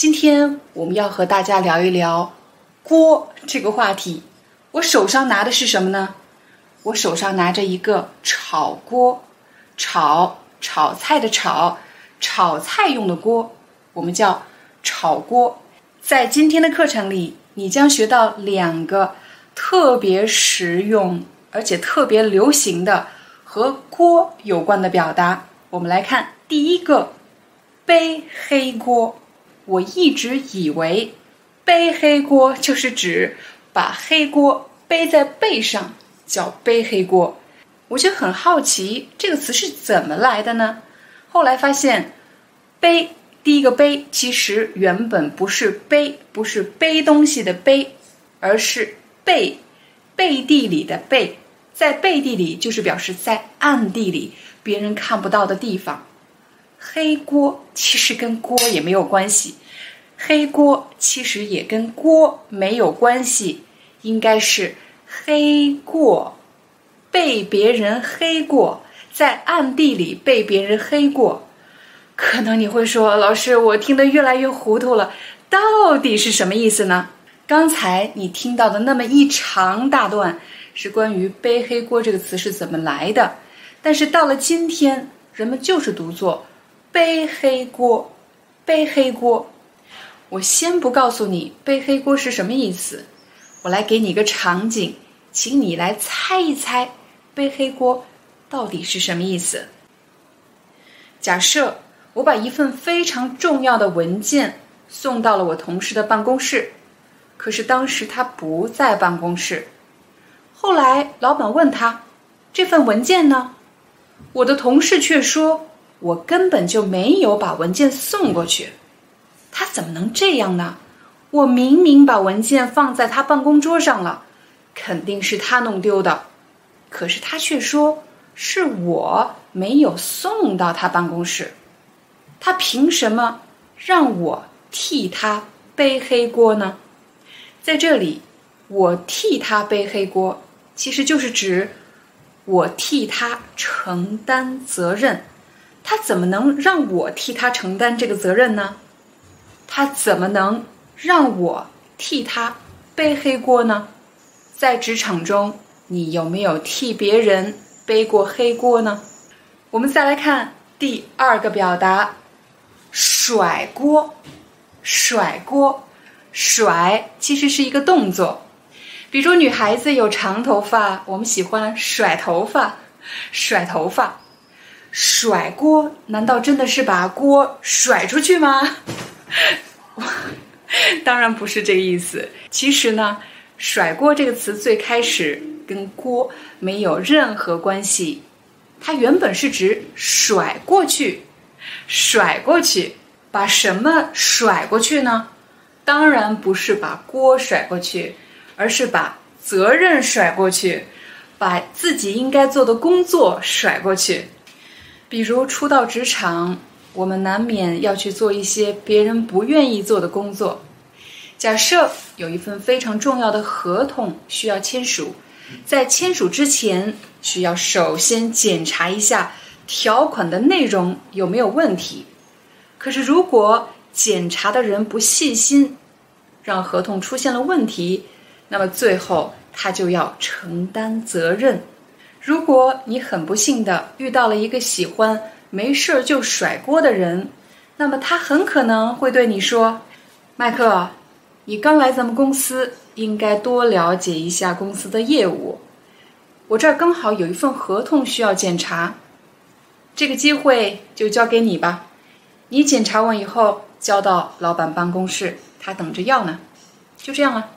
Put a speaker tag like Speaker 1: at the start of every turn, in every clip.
Speaker 1: 今天我们要和大家聊一聊锅这个话题。我手上拿的是什么呢？我手上拿着一个炒锅，炒炒菜的炒，炒菜用的锅，我们叫炒锅。在今天的课程里，你将学到两个特别实用而且特别流行的和锅有关的表达。我们来看第一个，背黑锅。我一直以为，背黑锅就是指把黑锅背在背上，叫背黑锅。我就很好奇这个词是怎么来的呢？后来发现，背第一个背其实原本不是背，不是背东西的背，而是背，背地里的背，在背地里就是表示在暗地里，别人看不到的地方。黑锅其实跟锅也没有关系，黑锅其实也跟锅没有关系，应该是黑过，被别人黑过，在暗地里被别人黑过。可能你会说，老师，我听得越来越糊涂了，到底是什么意思呢？刚才你听到的那么一长大段，是关于“背黑锅”这个词是怎么来的，但是到了今天，人们就是读作。背黑锅，背黑锅。我先不告诉你背黑锅是什么意思，我来给你一个场景，请你来猜一猜背黑锅到底是什么意思。假设我把一份非常重要的文件送到了我同事的办公室，可是当时他不在办公室。后来老板问他这份文件呢，我的同事却说。我根本就没有把文件送过去，他怎么能这样呢？我明明把文件放在他办公桌上了，肯定是他弄丢的。可是他却说是我没有送到他办公室，他凭什么让我替他背黑锅呢？在这里，我替他背黑锅，其实就是指我替他承担责任。他怎么能让我替他承担这个责任呢？他怎么能让我替他背黑锅呢？在职场中，你有没有替别人背过黑锅呢？我们再来看第二个表达，甩锅。甩锅，甩其实是一个动作，比如女孩子有长头发，我们喜欢甩头发，甩头发。甩锅？难道真的是把锅甩出去吗？当然不是这个意思。其实呢，“甩锅”这个词最开始跟锅没有任何关系，它原本是指甩过去，甩过去，把什么甩过去呢？当然不是把锅甩过去，而是把责任甩过去，把自己应该做的工作甩过去。比如初到职场，我们难免要去做一些别人不愿意做的工作。假设有一份非常重要的合同需要签署，在签署之前，需要首先检查一下条款的内容有没有问题。可是如果检查的人不细心，让合同出现了问题，那么最后他就要承担责任。如果你很不幸的遇到了一个喜欢没事儿就甩锅的人，那么他很可能会对你说：“麦克，你刚来咱们公司，应该多了解一下公司的业务。我这儿刚好有一份合同需要检查，这个机会就交给你吧。你检查完以后交到老板办公室，他等着要呢。就这样了，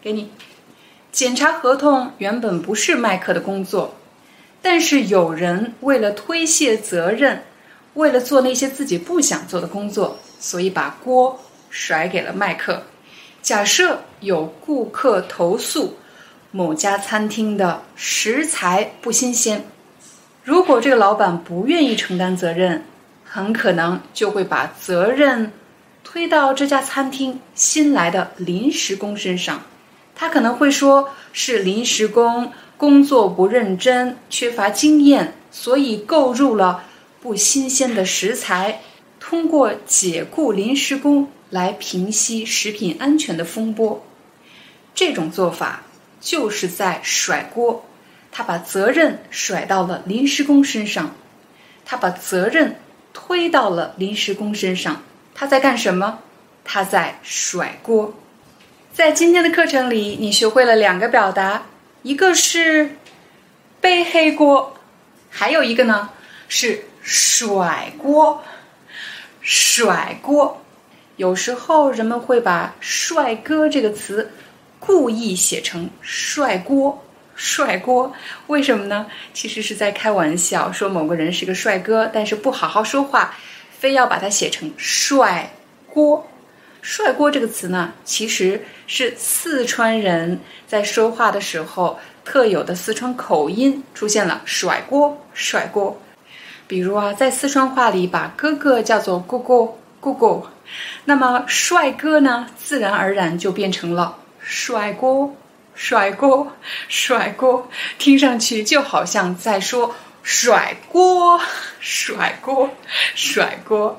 Speaker 1: 给你。检查合同原本不是麦克的工作。”但是有人为了推卸责任，为了做那些自己不想做的工作，所以把锅甩给了麦克。假设有顾客投诉某家餐厅的食材不新鲜，如果这个老板不愿意承担责任，很可能就会把责任推到这家餐厅新来的临时工身上。他可能会说是临时工工作不认真、缺乏经验，所以购入了不新鲜的食材。通过解雇临时工来平息食品安全的风波，这种做法就是在甩锅。他把责任甩到了临时工身上，他把责任推到了临时工身上。他在干什么？他在甩锅。在今天的课程里，你学会了两个表达，一个是背黑锅，还有一个呢是甩锅。甩锅，有时候人们会把“帅哥”这个词故意写成“帅锅”。帅锅，为什么呢？其实是在开玩笑，说某个人是个帅哥，但是不好好说话，非要把它写成“帅锅”。帅锅这个词呢，其实是四川人在说话的时候特有的四川口音出现了“甩锅”，甩锅。比如啊，在四川话里，把哥哥叫做“哥哥哥哥”，那么帅哥呢，自然而然就变成了“帅锅帅锅帅锅”，听上去就好像在说“甩锅甩锅甩锅”。